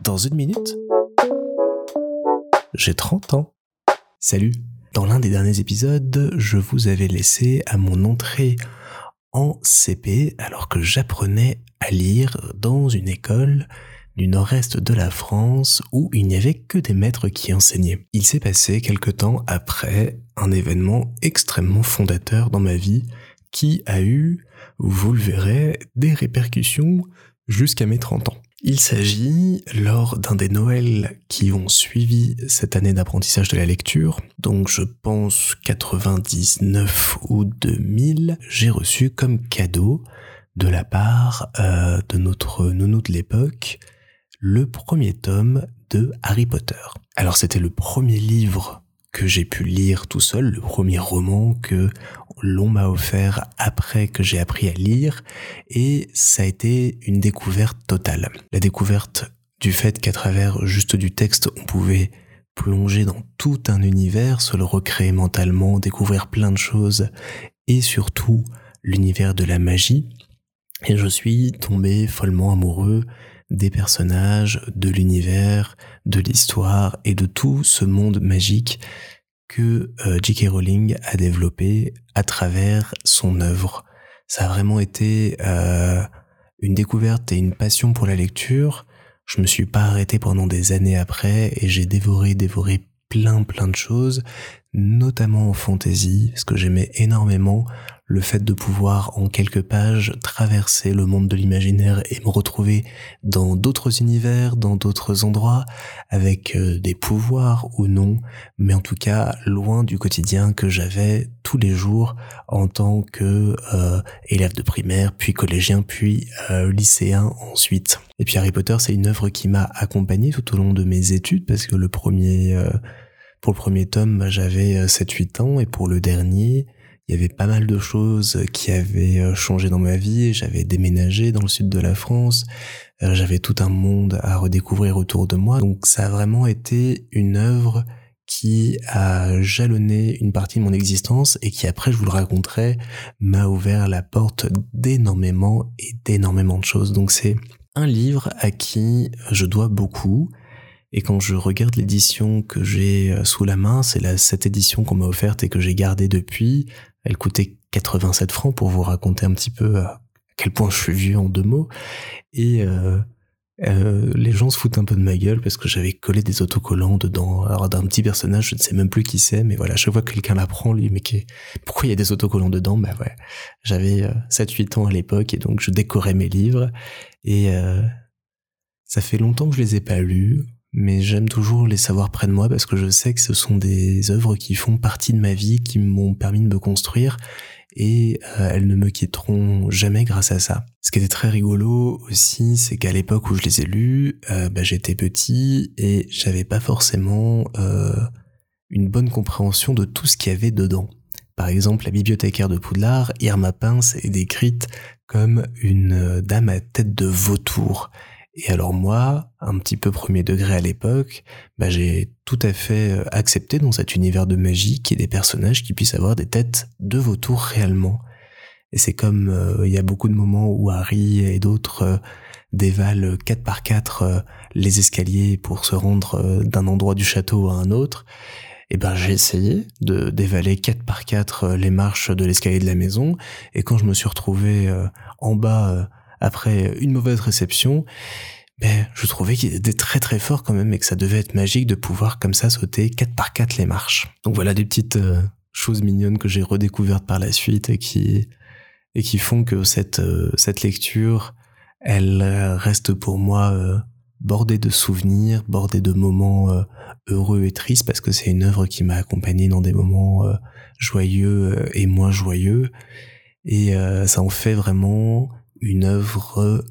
Dans une minute, j'ai 30 ans. Salut Dans l'un des derniers épisodes, je vous avais laissé à mon entrée en CP alors que j'apprenais à lire dans une école du nord-est de la France où il n'y avait que des maîtres qui enseignaient. Il s'est passé quelque temps après un événement extrêmement fondateur dans ma vie qui a eu, vous le verrez, des répercussions jusqu'à mes 30 ans. Il s'agit, lors d'un des Noëls qui ont suivi cette année d'apprentissage de la lecture, donc je pense 99 ou 2000, j'ai reçu comme cadeau de la part euh, de notre nounou de l'époque le premier tome de Harry Potter. Alors c'était le premier livre que j'ai pu lire tout seul, le premier roman que l'on m'a offert après que j'ai appris à lire, et ça a été une découverte totale. La découverte du fait qu'à travers juste du texte, on pouvait plonger dans tout un univers, se le recréer mentalement, découvrir plein de choses, et surtout l'univers de la magie. Et je suis tombé follement amoureux des personnages, de l'univers, de l'histoire et de tout ce monde magique que euh, J.K. Rowling a développé à travers son œuvre. Ça a vraiment été euh, une découverte et une passion pour la lecture. Je me suis pas arrêté pendant des années après et j'ai dévoré, dévoré plein plein de choses, notamment en fantasy, parce que j'aimais énormément le fait de pouvoir en quelques pages traverser le monde de l'imaginaire et me retrouver dans d'autres univers, dans d'autres endroits, avec euh, des pouvoirs ou non, mais en tout cas loin du quotidien que j'avais tous les jours en tant que euh, élève de primaire, puis collégien, puis euh, lycéen ensuite. Et puis Harry Potter, c'est une œuvre qui m'a accompagné tout au long de mes études, parce que le premier... pour le premier tome, j'avais 7-8 ans, et pour le dernier, il y avait pas mal de choses qui avaient euh, changé dans ma vie. J'avais déménagé dans le sud de la France. Euh, j'avais tout un monde à redécouvrir autour de moi. Donc ça a vraiment été une œuvre qui a jalonné une partie de mon existence et qui après, je vous le raconterai, m'a ouvert la porte d'énormément et d'énormément de choses. Donc c'est un livre à qui je dois beaucoup. Et quand je regarde l'édition que j'ai euh, sous la main, c'est cette édition qu'on m'a offerte et que j'ai gardée depuis. Elle coûtait 87 francs pour vous raconter un petit peu à quel point je suis vieux en deux mots. Et euh, euh, les gens se foutent un peu de ma gueule parce que j'avais collé des autocollants dedans. Alors d'un petit personnage, je ne sais même plus qui c'est, mais voilà, chaque fois que quelqu'un l'apprend, lui, mais pourquoi il y a des autocollants dedans? Bah ouais, j'avais 7-8 ans à l'époque et donc je décorais mes livres. Et ça fait longtemps que je les ai pas lus mais j'aime toujours les savoir près de moi parce que je sais que ce sont des œuvres qui font partie de ma vie, qui m'ont permis de me construire et euh, elles ne me quitteront jamais grâce à ça. Ce qui était très rigolo aussi, c'est qu'à l'époque où je les ai lus, euh, bah, j'étais petit et j'avais pas forcément euh, une bonne compréhension de tout ce qu'il y avait dedans. Par exemple, la bibliothécaire de Poudlard, Irma Pince, est décrite comme une dame à tête de vautour. Et alors moi, un petit peu premier degré à l'époque, bah j'ai tout à fait euh, accepté dans cet univers de magie qu'il y ait des personnages qui puissent avoir des têtes de vautours réellement. Et c'est comme euh, il y a beaucoup de moments où Harry et d'autres euh, dévalent 4 par 4 les escaliers pour se rendre d'un endroit du château à un autre. Et ben j'ai essayé de dévaler 4 par 4 les marches de l'escalier de la maison et quand je me suis retrouvé en bas après une mauvaise réception, ben, je trouvais qu'il était très très fort quand même et que ça devait être magique de pouvoir comme ça sauter 4 par 4 les marches. Donc voilà des petites euh, choses mignonnes que j'ai redécouvertes par la suite et qui et qui font que cette euh, cette lecture, elle reste pour moi euh, bordée de souvenirs, bordée de moments heureux et tristes parce que c'est une œuvre qui m'a accompagné dans des moments joyeux et moins joyeux et ça en fait vraiment une œuvre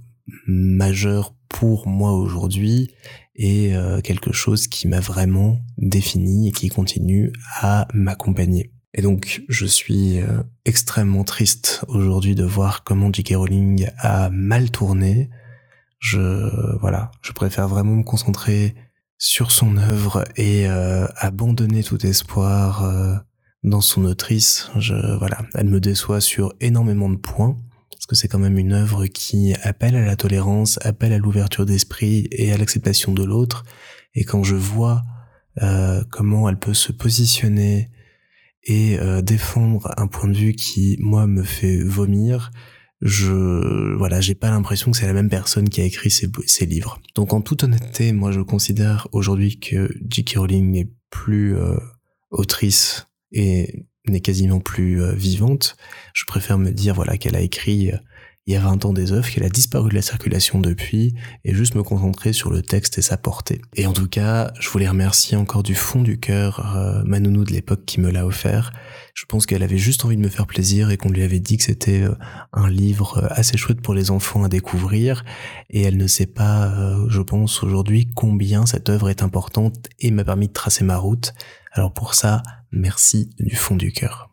majeure pour moi aujourd'hui et euh, quelque chose qui m'a vraiment défini et qui continue à m'accompagner. Et donc je suis euh, extrêmement triste aujourd'hui de voir comment J.K. Rowling a mal tourné. Je voilà, je préfère vraiment me concentrer sur son œuvre et euh, abandonner tout espoir dans son autrice. Je voilà, elle me déçoit sur énormément de points que c'est quand même une œuvre qui appelle à la tolérance, appelle à l'ouverture d'esprit et à l'acceptation de l'autre. Et quand je vois euh, comment elle peut se positionner et euh, défendre un point de vue qui moi me fait vomir, je voilà, j'ai pas l'impression que c'est la même personne qui a écrit ces, ces, livres. Donc en toute honnêteté, moi je considère aujourd'hui que J.K. Rowling n'est plus euh, autrice et n'est quasiment plus euh, vivante. Je préfère me dire voilà qu'elle a écrit il y a 20 ans des œuvres, qu'elle a disparu de la circulation depuis, et juste me concentrer sur le texte et sa portée. Et en tout cas, je voulais remercier encore du fond du cœur euh, Manounou de l'époque qui me l'a offert. Je pense qu'elle avait juste envie de me faire plaisir et qu'on lui avait dit que c'était euh, un livre euh, assez chouette pour les enfants à découvrir, et elle ne sait pas, euh, je pense aujourd'hui, combien cette œuvre est importante et m'a permis de tracer ma route. Alors pour ça, merci du fond du cœur.